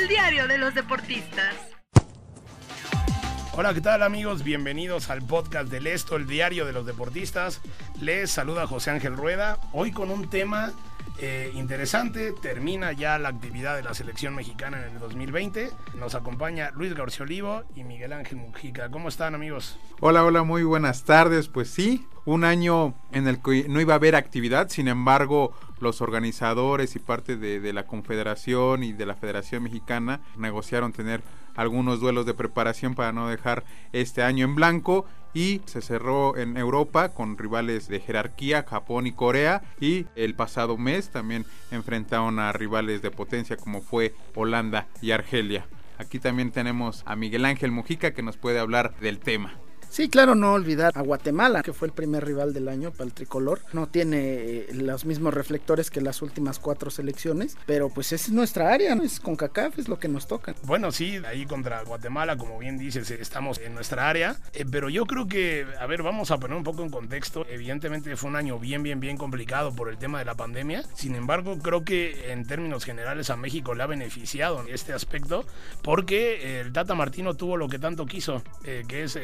El diario de los deportistas. Hola, ¿qué tal amigos? Bienvenidos al podcast del Esto, el diario de los deportistas. Les saluda José Ángel Rueda, hoy con un tema eh, interesante. Termina ya la actividad de la selección mexicana en el 2020. Nos acompaña Luis García Olivo y Miguel Ángel Mujica. ¿Cómo están amigos? Hola, hola, muy buenas tardes. Pues sí, un año en el que no iba a haber actividad, sin embargo, los organizadores y parte de, de, la Confederación y de la Federación Mexicana negociaron tener algunos duelos de preparación para no dejar este año en blanco y se cerró en Europa con rivales de jerarquía, Japón y Corea y el pasado mes también enfrentaron a rivales de potencia como fue Holanda y Argelia. Aquí también tenemos a Miguel Ángel Mujica que nos puede hablar del tema. Sí, claro, no olvidar a Guatemala, que fue el primer rival del año para el tricolor. No tiene eh, los mismos reflectores que las últimas cuatro selecciones, pero pues es nuestra área, ¿no? es con CACAF, es lo que nos toca. Bueno, sí, ahí contra Guatemala, como bien dices, estamos en nuestra área, eh, pero yo creo que, a ver, vamos a poner un poco en contexto. Evidentemente fue un año bien, bien, bien complicado por el tema de la pandemia. Sin embargo, creo que en términos generales a México le ha beneficiado en este aspecto, porque el Tata Martino tuvo lo que tanto quiso, eh, que es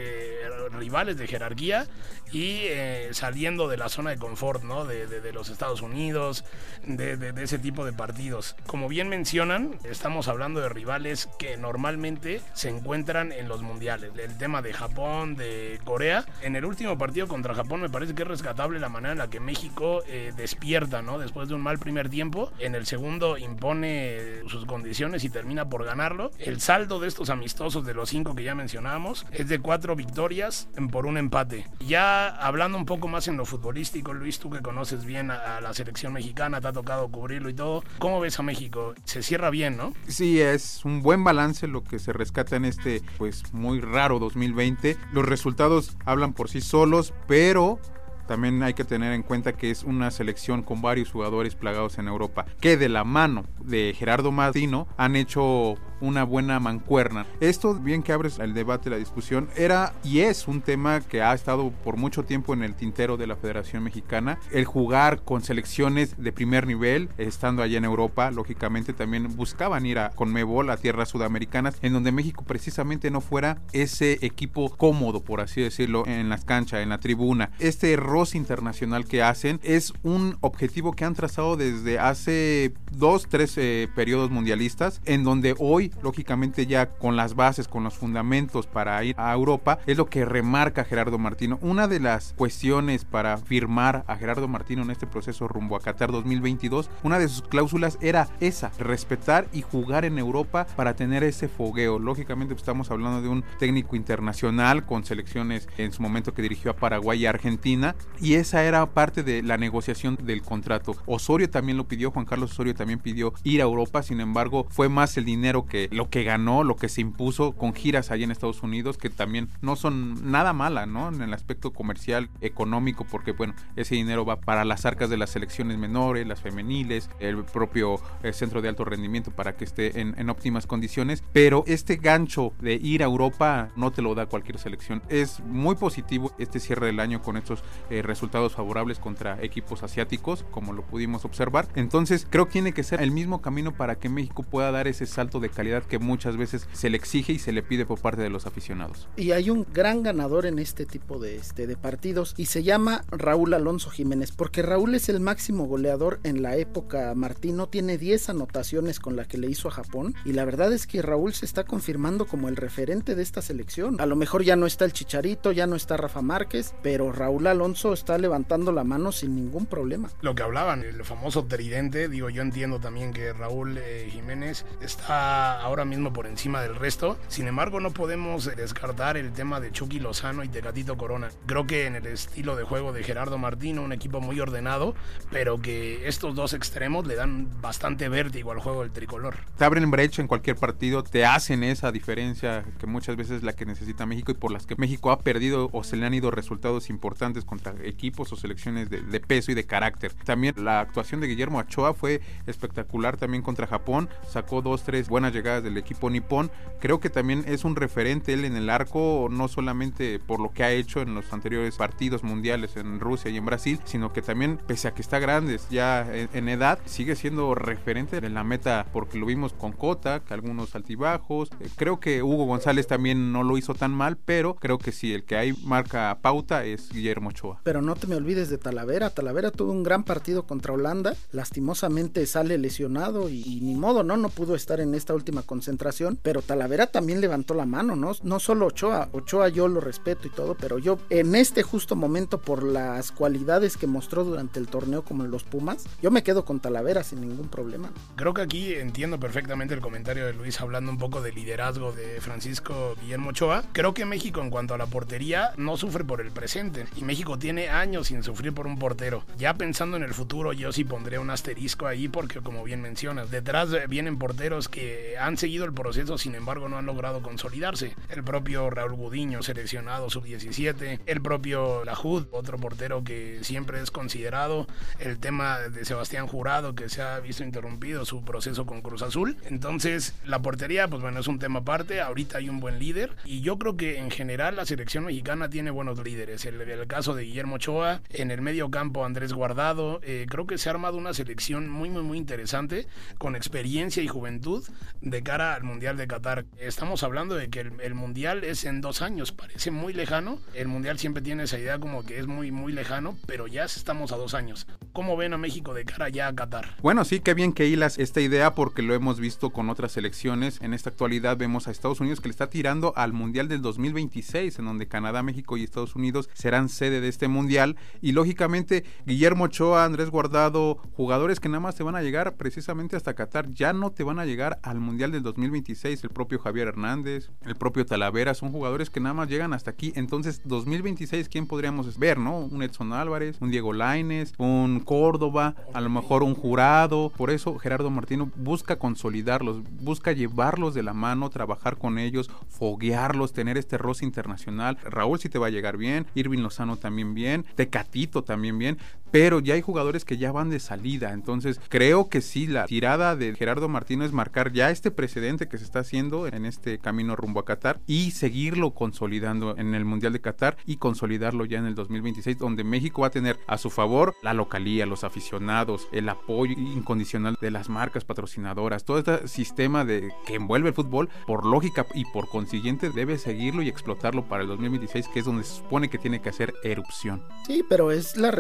rivales de jerarquía y eh, saliendo de la zona de confort ¿no? de, de, de los Estados Unidos, de, de, ese tipo de partidos. Como bien mencionan, estamos hablando de rivales que normalmente se encuentran en los mundiales. El tema de Japón, de Corea. En el último partido contra Japón me parece que es rescatable la manera en la que México eh, despierta ¿no? después de un mal primer tiempo. En el segundo impone sus condiciones y termina por ganarlo. El saldo de estos amistosos de los cinco que ya mencionábamos es de cuatro victorias por un empate. Ya hablando un poco más en lo futbolístico, Luis, tú que conoces bien a, la selección mexicana, te ha tocado cubrirlo y todo, ¿cómo ves a México? Se cierra bien, ¿no? Sí, es un buen balance lo que se rescata en este, pues, muy raro 2020. Los resultados hablan por sí solos, pero también hay que tener en cuenta que es una selección con varios jugadores plagados en Europa, que de la mano de Gerardo Martino han hecho una buena mancuerna. Esto, bien que abres el debate, la discusión, era y es un tema que ha estado por mucho tiempo en el tintero de la Federación Mexicana. El jugar con selecciones de primer nivel, estando allá en Europa, lógicamente también buscaban ir a Conmebol, a tierras sudamericanas, en donde México precisamente no fuera ese equipo cómodo, por así decirlo, en las canchas, en la tribuna. Este roce internacional que hacen es un objetivo que han trazado desde hace dos, tres eh, periodos mundialistas, en donde hoy lógicamente ya con las bases, con los fundamentos para ir a Europa, es lo que remarca Gerardo Martino. Una de las cuestiones para firmar a Gerardo Martino en este proceso rumbo a Qatar 2022, una de sus cláusulas era esa, respetar y jugar en Europa para tener ese fogueo. Lógicamente pues, estamos hablando de un técnico internacional con selecciones en su momento que dirigió a Paraguay y Argentina y esa era parte de la negociación del contrato. Osorio también lo pidió, Juan Carlos Osorio también pidió ir a Europa, sin embargo fue más el dinero que lo que ganó, lo que se impuso con giras allá en Estados Unidos, que también no son nada mala, ¿no? En el aspecto comercial, económico, porque bueno, ese dinero va para las arcas de las selecciones menores, las femeniles, el propio el centro de alto rendimiento para que esté en, en, óptimas condiciones, pero este gancho de ir a Europa no te lo da cualquier selección. Es muy positivo este cierre del año con estos eh, resultados favorables contra equipos asiáticos, como lo pudimos observar. Entonces, creo que tiene que ser el mismo camino para que México pueda dar ese salto de calidad que muchas veces se le exige y se le pide por parte de los aficionados. Y hay un gran ganador en este tipo de, este, de partidos y se llama Raúl Alonso Jiménez, porque Raúl es el máximo goleador en la época Martino, tiene 10 anotaciones con la que le hizo a Japón y la verdad es que Raúl se está confirmando como el referente de esta selección. A lo mejor ya no está el Chicharito, ya no está Rafa Márquez, pero Raúl Alonso está levantando la mano sin ningún problema. Lo que hablaban, el famoso tridente, digo, yo entiendo también que Raúl eh, Jiménez está ahora mismo por encima del resto. Sin embargo, no podemos descartar el tema de Chucky Lozano y Tecatito Corona. Creo que en el estilo de juego de Gerardo Martino, un equipo muy ordenado, pero que estos dos extremos le dan bastante vértigo al juego del tricolor. Te abren brecha en cualquier partido, te hacen esa diferencia que muchas veces es la que necesita México y por las que México ha perdido o se le han ido resultados importantes contra equipos o selecciones de, de peso y de carácter. También la actuación de Guillermo Ochoa fue espectacular también contra Japón, sacó dos, tres buenas llegadas del equipo nipón. Creo que también es un referente él en el arco, no solamente por lo que ha hecho en los anteriores partidos mundiales en Rusia y en Brasil, sino que también, pese a que está grande ya en, edad, sigue siendo referente en la meta porque lo vimos con que algunos altibajos. Eh, creo que Hugo González también no lo hizo tan mal, pero creo que sí, el que hay marca pauta es Guillermo Ochoa. Pero no te me olvides de Talavera. Talavera tuvo un gran partido contra Holanda. Lastimosamente sale lesionado y, ni modo, ¿no? No pudo estar en esta última concentración. Pero Talavera también levantó la mano, ¿no? No solo Ochoa. Ochoa yo lo respeto y todo, pero yo en este justo momento, por las cualidades que mostró durante el torneo como en los Pumas, yo me quedo con Talavera sin ningún problema. Creo que aquí entiendo perfectamente el comentario de Luis hablando un poco del liderazgo de Francisco Guillermo Ochoa. Creo que México en cuanto a la portería no sufre por el presente y México tiene años sin sufrir por un portero. Ya pensando en el futuro yo sí pondré un asterisco ahí porque como bien mencionas, detrás vienen porteros que han seguido el proceso sin embargo no han logrado consolidarse. El propio Raúl Gudiño seleccionado sub-17, el propio Lajud, otro portero que siempre es considerado, el tema de Sebastián Jurado que se ha visto interrumpido su proceso con Cruz Azul. Entonces la portería pues bueno es un tema aparte, ahorita hay un buen líder y yo creo que en general la selección mexicana tiene buenos líderes. El, el caso de Guillermo Ochoa, en el medio campo Andrés Guardado, eh, creo que se ha armado una selección muy, muy, muy interesante, con experiencia y juventud de cara al Mundial de Qatar. Estamos hablando de que el, Mundial es en dos años, parece muy lejano. El Mundial siempre tiene esa idea como que es muy, muy lejano, pero ya estamos a dos años. ¿Cómo ven a México de cara ya a Qatar? Bueno, sí, qué bien que hilas esta idea porque lo hemos visto con otras selecciones. En esta actualidad vemos a Estados Unidos que le está tirando al Mundial del 2026, en donde Canadá, México y Estados Unidos serán sede de este Mundial. Y lógicamente, Guillermo Ochoa, Andrés Guardado, jugadores que nada más te van a llegar precisamente hasta Qatar, ya no te van a llegar al Mundial del 2026. El propio Javier Hernández, el propio Talavera, son jugadores que nada más llegan hasta aquí. Entonces, 2026, ¿quién podríamos ver, no? Un Edson Álvarez, un Diego Laines, un Córdoba, a lo mejor un jurado. Por eso, Gerardo Martino busca consolidarlos, busca llevarlos de la mano, trabajar con ellos, foguearlos, tener este roce internacional. Raúl sí te va a llegar bien, Irving Lozano también bien, Tecatito también bien, pero ya hay jugadores que ya van de salida. Entonces, creo que sí, la tirada de Gerardo Martino es marcar ya este precedente que se está haciendo en este camino rumbo a Qatar y seguirlo consolidando en el Mundial de Qatar y consolidarlo ya en el 2026, donde México va a tener a su favor la localía, los aficionados, el apoyo incondicional de las marcas patrocinadoras, todo este sistema de que envuelve el fútbol, por lógica y por consiguiente debe seguirlo y explotarlo para el 2026, que es donde se supone que tiene que hacer erupción. Sí, pero es la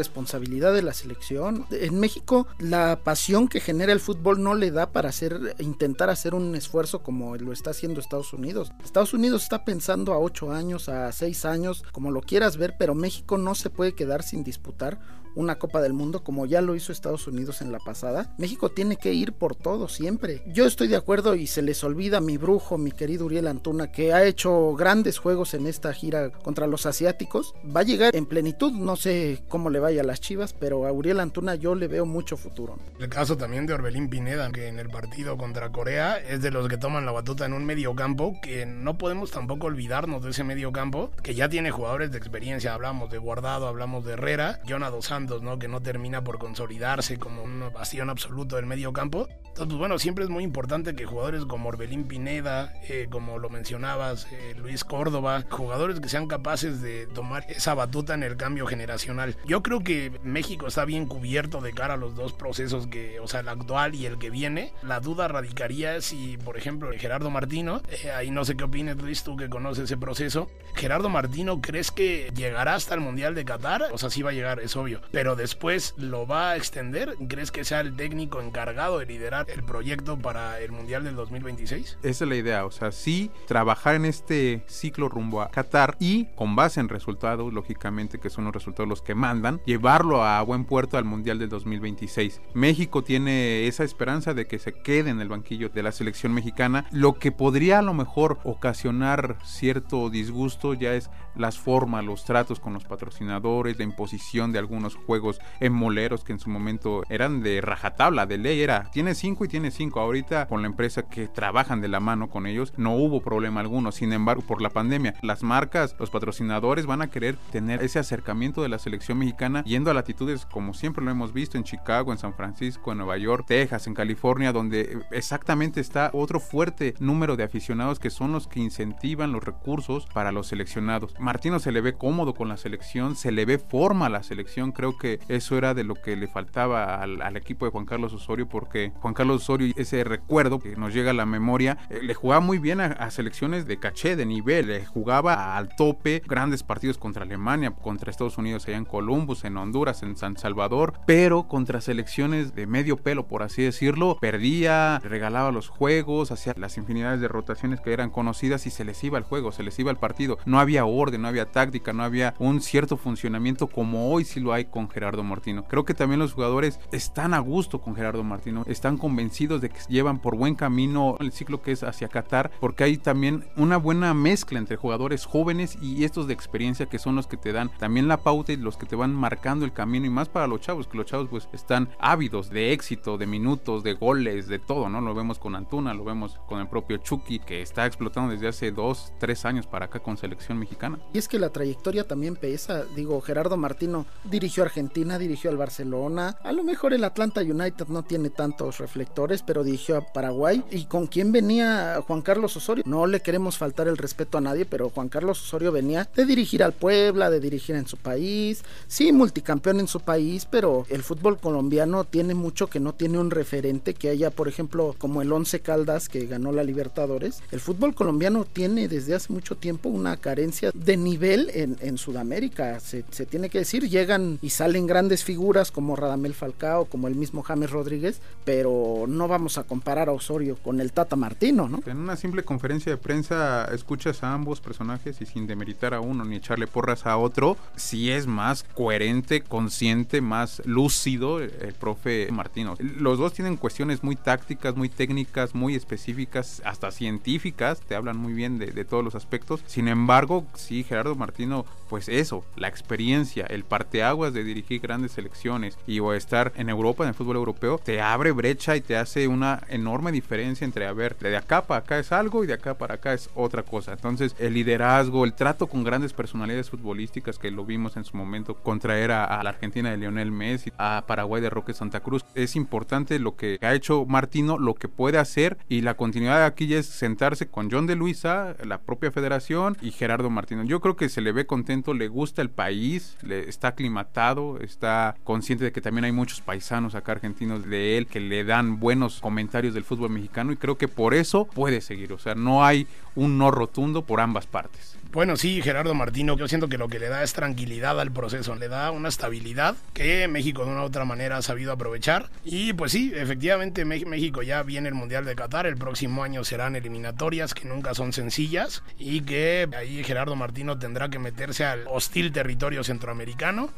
de la selección. En México, la pasión que genera el fútbol no le da para hacer, intentar hacer un esfuerzo como lo está haciendo Estados Unidos. Estados Unidos está pensando a 8 años, a 6 años, como lo quieras ver, pero México no se puede quedar sin disputar una Copa del Mundo como ya lo hizo Estados Unidos en la pasada. México tiene que ir por todo siempre. Yo estoy de acuerdo y se les olvida mi brujo, mi querido Uriel Antuna, que ha hecho grandes juegos en esta gira contra los asiáticos. Va a llegar en plenitud, no sé cómo le vaya a las Chivas, pero a Uriel Antuna yo le veo mucho futuro. El caso también de Orbelín Pineda, que en el partido contra Corea es de los que toman la batuta en un medio campo, que no podemos tampoco olvidarnos de ese medio campo, que ya tiene jugadores de experiencia. Hablamos de Guardado, hablamos de Herrera, Jonado Santos ¿no? Que no termina por consolidarse como un bastión absoluto del medio campo. Entonces, pues, bueno, siempre es muy importante que jugadores como Orbelín Pineda, eh, como lo mencionabas, eh, Luis Córdoba, jugadores que sean capaces de tomar esa batuta en el cambio generacional. Yo creo que México está bien cubierto de cara a los dos procesos que, o sea, el actual y el que viene. La duda radicaría si, por ejemplo, Gerardo Martino, eh, ahí no sé qué opinas Luis, tú que conoces ese proceso, Gerardo Martino, ¿crees que llegará hasta el Mundial de Qatar? O sea, sí va a llegar, es obvio pero después lo va a extender. ¿Crees que sea el técnico encargado de liderar el proyecto para el Mundial del 2026? Esa es la idea, o sea, sí trabajar en este ciclo rumbo a Qatar y con base en resultados, lógicamente que son los resultados los que mandan, llevarlo a buen puerto al Mundial del 2026. México tiene esa esperanza de que se quede en el banquillo de la selección mexicana, lo que podría a lo mejor ocasionar cierto disgusto ya es las formas, los tratos con los patrocinadores, la imposición de algunos juegos en moleros que en su momento eran de rajatabla, de ley, era tiene cinco y tiene cinco. Ahorita con la empresa que trabajan de la mano con ellos no hubo problema alguno. Sin embargo, por la pandemia, las marcas, los patrocinadores van a querer tener ese acercamiento de la selección mexicana yendo a latitudes como siempre lo hemos visto en Chicago, en San Francisco, en Nueva York, Texas, en California, donde exactamente está otro fuerte número de aficionados que son los que incentivan los recursos para los seleccionados. Martino se le ve cómodo con la selección, se le ve forma a la selección. Creo que eso era de lo que le faltaba al, equipo de Juan Carlos Osorio, porque Juan Carlos Osorio, ese recuerdo que nos llega a la memoria, eh, le jugaba muy bien a, selecciones de caché, de nivel, le jugaba al tope, grandes partidos contra Alemania, contra Estados Unidos allá en Columbus, en Honduras, en San Salvador, pero contra selecciones de medio pelo, por así decirlo, perdía, regalaba los juegos, hacía las infinidades de rotaciones que eran conocidas y se les iba el juego, se les iba el partido. No había orden no había táctica, no había un cierto funcionamiento como hoy sí lo hay con Gerardo Martino. Creo que también los jugadores están a gusto con Gerardo Martino, están convencidos de que llevan por buen camino el ciclo que es hacia Qatar, porque hay también una buena mezcla entre jugadores jóvenes y estos de experiencia que son los que te dan también la pauta y los que te van marcando el camino y más para los chavos, que los chavos pues están ávidos de éxito, de minutos, de goles, de todo, ¿no? Lo vemos con Antuna, lo vemos con el propio Chucky, que está explotando desde hace dos, tres años para acá con selección mexicana. Y es que la trayectoria también pesa. Digo, Gerardo Martino dirigió Argentina, dirigió al Barcelona. A lo mejor el Atlanta United no tiene tantos reflectores, pero dirigió a Paraguay. ¿Y con quién venía Juan Carlos Osorio? No le queremos faltar el respeto a nadie, pero Juan Carlos Osorio venía de dirigir al Puebla, de dirigir en su país. Sí, multicampeón en su país, pero el fútbol colombiano tiene mucho que no tiene un referente que haya, por ejemplo, como el Once Caldas que ganó la Libertadores. El fútbol colombiano tiene desde hace mucho tiempo una carencia de nivel en, Sudamérica, se, se, tiene que decir, llegan y salen grandes figuras como Radamel Falcao, como el mismo James Rodríguez, pero no vamos a comparar a Osorio con el Tata Martino, ¿no? En una simple conferencia de prensa escuchas a ambos personajes y sin demeritar a uno ni echarle porras a otro, si es más coherente, consciente, más lúcido el profe Martino. Los dos tienen cuestiones muy tácticas, muy técnicas, muy específicas, hasta científicas, te hablan muy bien de, de todos los aspectos. Sin embargo, sí, Gerardo Martino, pues eso, la experiencia, el parteaguas de dirigir grandes selecciones y o estar en Europa, en el fútbol europeo, te abre brecha y te hace una enorme diferencia entre, a ver, de acá para acá es algo y de acá para acá es otra cosa. Entonces, el liderazgo, el trato con grandes personalidades futbolísticas que lo vimos en su momento, contraer a, a la Argentina de Lionel Messi, a Paraguay de Roque Santa Cruz, es importante lo que ha hecho Martino, lo que puede hacer y la continuidad aquí es sentarse con John de Luisa, la propia federación y Gerardo Martino. Yo creo que se le ve contento, le gusta el país, le está aclimatado, está consciente de que también hay muchos paisanos acá argentinos de él que le dan buenos comentarios del fútbol mexicano y creo que por eso puede seguir. O sea, no hay un no rotundo por ambas partes. Bueno, sí, Gerardo Martino, yo siento que lo que le da es tranquilidad al proceso, le da una estabilidad que México de una u otra manera ha sabido aprovechar. Y pues sí, efectivamente México ya viene el Mundial de Qatar, el próximo año serán eliminatorias que nunca son sencillas y que ahí Gerardo Martino tendrá que meterse al hostil territorio centroamericano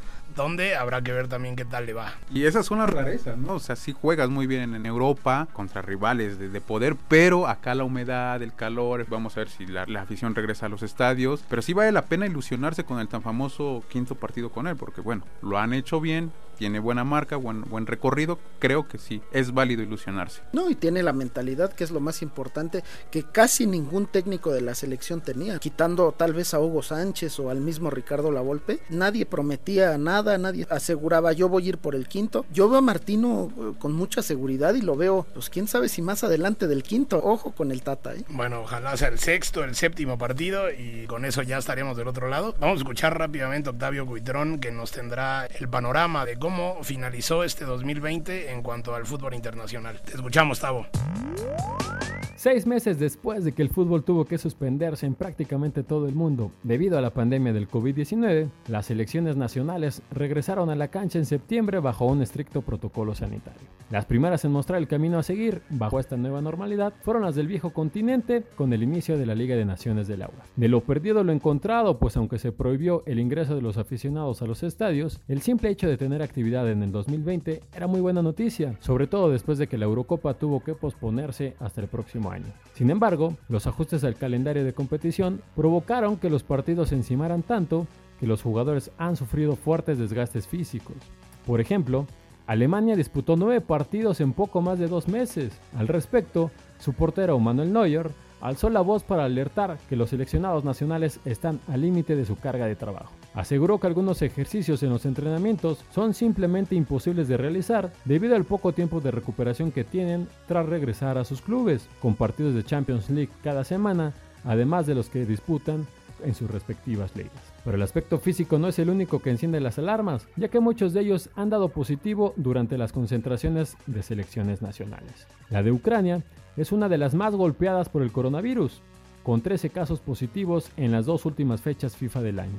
habrá que ver también qué tal le va. Y esas son las rarezas, ¿no? O sea, sí juegas muy bien en Europa contra rivales de, de poder, pero acá la humedad, el calor, vamos a ver si la, la, afición regresa a los estadios, pero sí vale la pena ilusionarse con el tan famoso quinto partido con él, porque bueno, lo han hecho bien, tiene buena marca, buen, buen recorrido, creo que sí, es válido ilusionarse. No, y tiene la mentalidad, que es lo más importante, que casi ningún técnico de la selección tenía, quitando tal vez a Hugo Sánchez o al mismo Ricardo Lavolpe, nadie prometía nada, nadie aseguraba yo voy a ir por el quinto. Yo veo a Martino eh, con mucha seguridad y lo veo, pues quién sabe si más adelante del quinto, ojo con el Tata. ¿eh? Bueno, ojalá sea el sexto, el séptimo partido y con eso ya estaremos del otro lado. Vamos a escuchar rápidamente a Octavio Cuitrón que nos tendrá el panorama de cómo cómo finalizó este 2020 en cuanto al fútbol internacional. Te escuchamos, Tavo. Seis meses después de que el fútbol tuvo que suspenderse en prácticamente todo el mundo debido a la pandemia del COVID-19, las selecciones nacionales regresaron a la cancha en septiembre bajo un estricto protocolo sanitario. Las primeras en mostrar el camino a seguir bajo esta nueva normalidad fueron las del viejo continente con el inicio de la Liga de Naciones del Agua. De lo perdido lo encontrado, pues aunque se prohibió el ingreso de los aficionados a los estadios, el simple hecho de tener actividad en el 2020 era muy buena noticia, sobre todo después de que la Eurocopa tuvo que posponerse hasta el próximo año. Sin embargo, los ajustes al calendario de competición provocaron que los partidos se encimaran tanto que los jugadores han sufrido fuertes desgastes físicos. Por ejemplo, Alemania disputó nueve partidos en poco más de dos meses. Al respecto, su portero Manuel Neuer alzó la voz para alertar que los seleccionados nacionales están al límite de su carga de trabajo. Aseguró que algunos ejercicios en los entrenamientos son simplemente imposibles de realizar debido al poco tiempo de recuperación que tienen tras regresar a sus clubes, con partidos de Champions League cada semana, además de los que disputan en sus respectivas ligas. Pero el aspecto físico no es el único que enciende las alarmas, ya que muchos de ellos han dado positivo durante las concentraciones de selecciones nacionales. La de Ucrania es una de las más golpeadas por el coronavirus, con 13 casos positivos en las dos últimas fechas FIFA del año.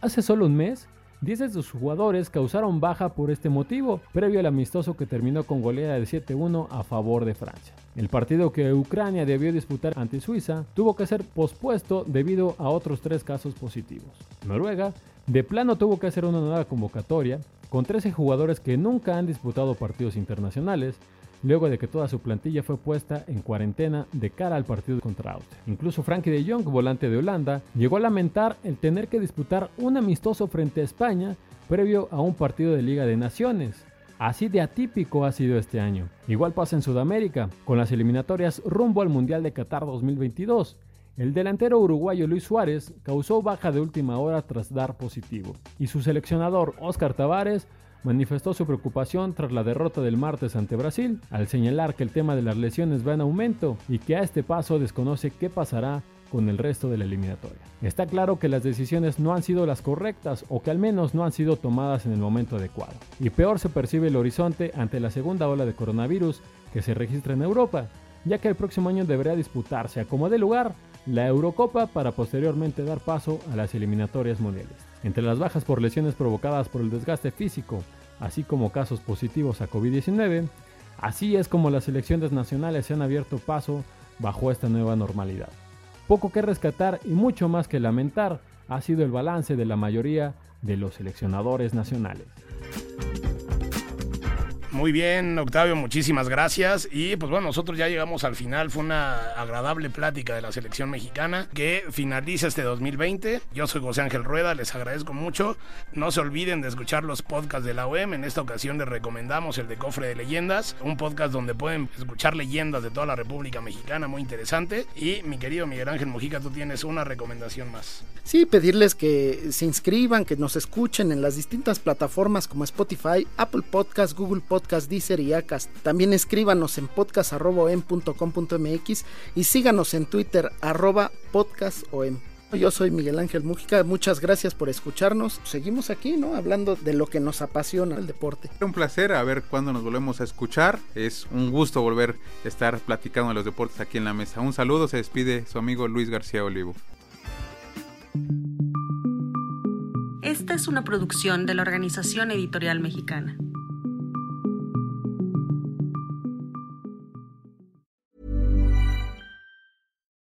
Hace solo un mes, 10 de sus jugadores causaron baja por este motivo, previo al amistoso que terminó con goleada de 7-1 a favor de Francia. El partido que Ucrania debió disputar ante Suiza tuvo que ser pospuesto debido a otros tres casos positivos. Noruega, de plano tuvo que hacer una nueva convocatoria, con 13 jugadores que nunca han disputado partidos internacionales, luego de que toda su plantilla fue puesta en cuarentena de cara al partido contra Austria. Incluso Frankie de Jong, volante de Holanda, llegó a lamentar el tener que disputar un amistoso frente a España previo a un partido de Liga de Naciones. Así de atípico ha sido este año. Igual pasa en Sudamérica, con las eliminatorias rumbo al Mundial de Qatar 2022. El delantero uruguayo Luis Suárez causó baja de última hora tras dar positivo, y su seleccionador Oscar Tavares manifestó su preocupación tras la derrota del martes ante Brasil, al señalar que el tema de las lesiones va en aumento y que a este paso desconoce qué pasará con el resto de la eliminatoria. Está claro que las decisiones no han sido las correctas o que al menos no han sido tomadas en el momento adecuado. Y peor se percibe el horizonte ante la segunda ola de coronavirus que se registra en Europa, ya que el próximo año deberá disputarse a como de lugar la Eurocopa para posteriormente dar paso a las eliminatorias mundiales. Entre las bajas por lesiones provocadas por el desgaste físico, así como casos positivos a COVID-19, así es como las selecciones nacionales se han abierto paso bajo esta nueva normalidad. Poco que rescatar y mucho más que lamentar ha sido el balance de la mayoría de los seleccionadores nacionales. Muy bien, Octavio, muchísimas gracias. Y pues bueno, nosotros ya llegamos al final. Fue una agradable plática de la selección mexicana que finaliza este 2020. Yo soy José Ángel Rueda, les agradezco mucho. No se olviden de escuchar los podcasts de la OEM. En esta ocasión les recomendamos el de Cofre de Leyendas, un podcast donde pueden escuchar leyendas de toda la República Mexicana, muy interesante. Y mi querido Miguel Ángel Mujica, tú tienes una recomendación más. Sí, pedirles que se inscriban, que nos escuchen en las distintas plataformas como Spotify, Apple Podcast, Google Podcast Podcast, Deezer y Acast. También escríbanos en podcast.com.mx y síganos en Twitter arroba podcastom. Yo soy Miguel Ángel Mújica, muchas gracias por escucharnos. Seguimos aquí, ¿no? Hablando de lo que nos apasiona el deporte. Un placer, a ver cuándo nos volvemos a escuchar. Es un gusto volver a estar platicando de los deportes aquí en la mesa. Un saludo, se despide su amigo Luis García Olivo. Esta es una producción de la Organización Editorial Mexicana.